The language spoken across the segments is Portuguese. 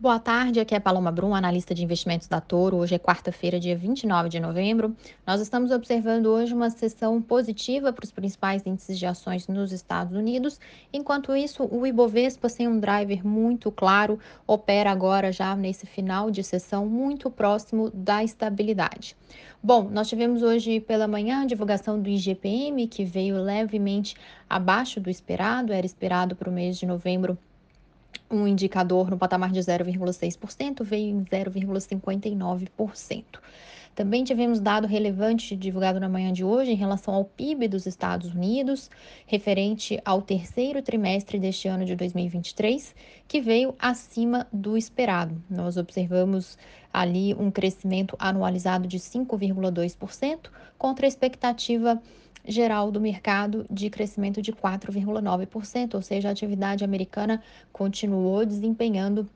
Boa tarde, aqui é Paloma Brum, analista de investimentos da Toro. Hoje é quarta-feira, dia 29 de novembro. Nós estamos observando hoje uma sessão positiva para os principais índices de ações nos Estados Unidos. Enquanto isso, o Ibovespa, sem um driver muito claro, opera agora já nesse final de sessão muito próximo da estabilidade. Bom, nós tivemos hoje pela manhã a divulgação do IGPM, que veio levemente abaixo do esperado, era esperado para o mês de novembro um indicador no patamar de 0,6%, veio em 0,59%. Também tivemos dado relevante divulgado na manhã de hoje em relação ao PIB dos Estados Unidos, referente ao terceiro trimestre deste ano de 2023, que veio acima do esperado. Nós observamos ali um crescimento anualizado de 5,2%, contra a expectativa geral do mercado de crescimento de 4,9%, ou seja, a atividade americana continuou desempenhando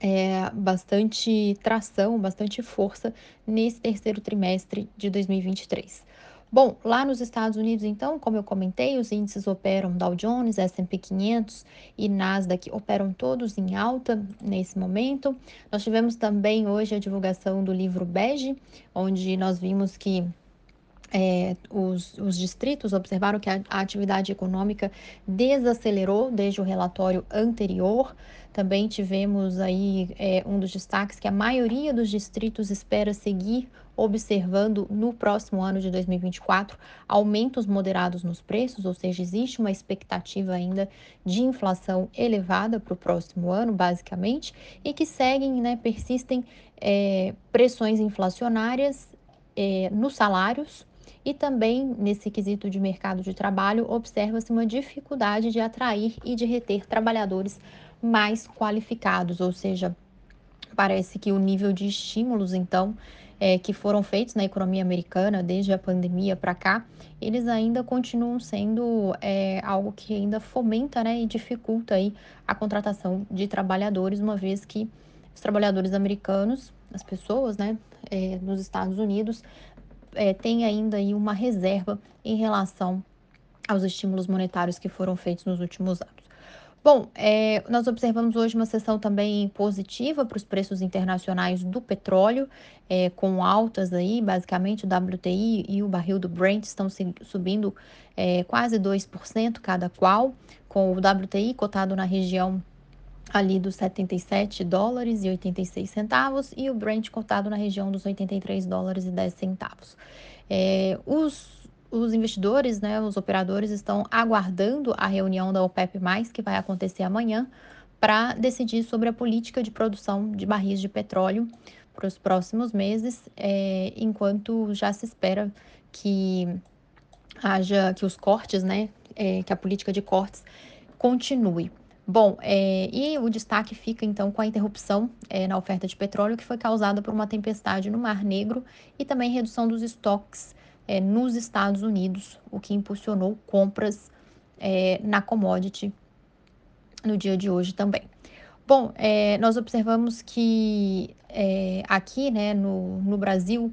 é, bastante tração, bastante força nesse terceiro trimestre de 2023. Bom, lá nos Estados Unidos, então, como eu comentei, os índices operam Dow Jones, S&P 500 e Nasdaq operam todos em alta nesse momento. Nós tivemos também hoje a divulgação do livro Bege, onde nós vimos que é, os, os, distritos observaram que a, a, atividade econômica desacelerou desde o relatório anterior. Também tivemos aí é, um dos destaques que a maioria dos distritos espera seguir observando no próximo ano de 2024 aumentos moderados nos preços, ou seja, existe uma expectativa ainda de inflação elevada para o próximo ano, basicamente, e que seguem, né, persistem é, pressões inflacionárias é, nos salários e também, nesse quesito de mercado de trabalho, observa-se uma dificuldade de atrair e de reter trabalhadores mais qualificados, ou seja, parece que o nível de estímulos, então, é, que foram feitos na economia americana desde a pandemia para cá, eles ainda continuam sendo é, algo que ainda fomenta né, e dificulta aí a contratação de trabalhadores, uma vez que os trabalhadores americanos, as pessoas né, é, nos Estados Unidos, é, tem ainda aí uma reserva em relação aos estímulos monetários que foram feitos nos últimos anos. Bom, é, nós observamos hoje uma sessão também positiva para os preços internacionais do petróleo, é, com altas aí, basicamente o WTI e o barril do Brent estão subindo é, quase 2% cada qual, com o WTI cotado na região ali dos 77 dólares e 86 centavos e o Brent cotado na região dos 83 dólares e 10 centavos. É, os, os investidores, né, os operadores estão aguardando a reunião da OPEP+, que vai acontecer amanhã, para decidir sobre a política de produção de barris de petróleo para os próximos meses, é, enquanto já se espera que haja que os cortes, né, é, que a política de cortes continue. Bom, é, e o destaque fica então com a interrupção é, na oferta de petróleo que foi causada por uma tempestade no Mar Negro e também redução dos estoques é, nos Estados Unidos, o que impulsionou compras é, na commodity no dia de hoje também. Bom, é, nós observamos que é, aqui né, no, no Brasil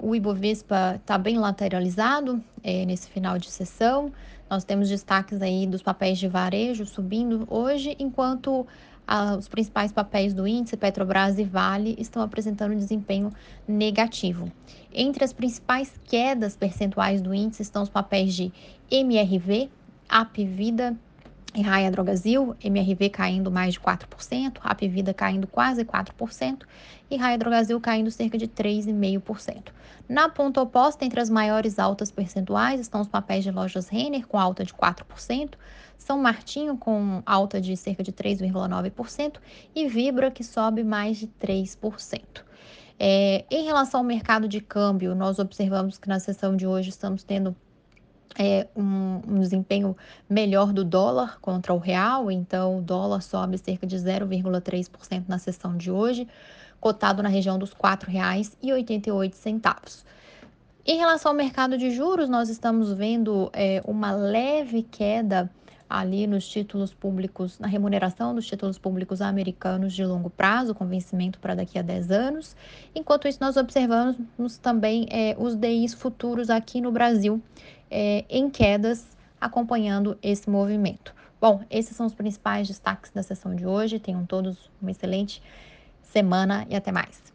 o Ibovespa está bem lateralizado nesse final de sessão. Nós temos destaques aí dos papéis de varejo subindo hoje, enquanto ah, os principais papéis do índice, Petrobras e Vale, estão apresentando desempenho negativo. Entre as principais quedas percentuais do índice estão os papéis de MRV, Apvida e Raia Drogasil, MRV caindo mais de 4%, Apvida caindo quase 4% e Raia Drogasil caindo cerca de 3,5%. Na ponta oposta, entre as maiores altas percentuais, estão os papéis de lojas Renner, com alta de 4%, São Martinho, com alta de cerca de 3,9%, e Vibra, que sobe mais de 3%. É, em relação ao mercado de câmbio, nós observamos que na sessão de hoje estamos tendo é, um, um, desempenho melhor do dólar contra o real, então o dólar sobe cerca de 0,3% na sessão de hoje cotado na região dos R$ 4,88. Em relação ao mercado de juros, nós estamos vendo é, uma leve queda ali nos títulos públicos, na remuneração dos títulos públicos americanos de longo prazo, com vencimento para daqui a 10 anos. Enquanto isso, nós observamos também é, os DIs futuros aqui no Brasil é, em quedas, acompanhando esse movimento. Bom, esses são os principais destaques da sessão de hoje. Tenham todos uma excelente semana e até mais.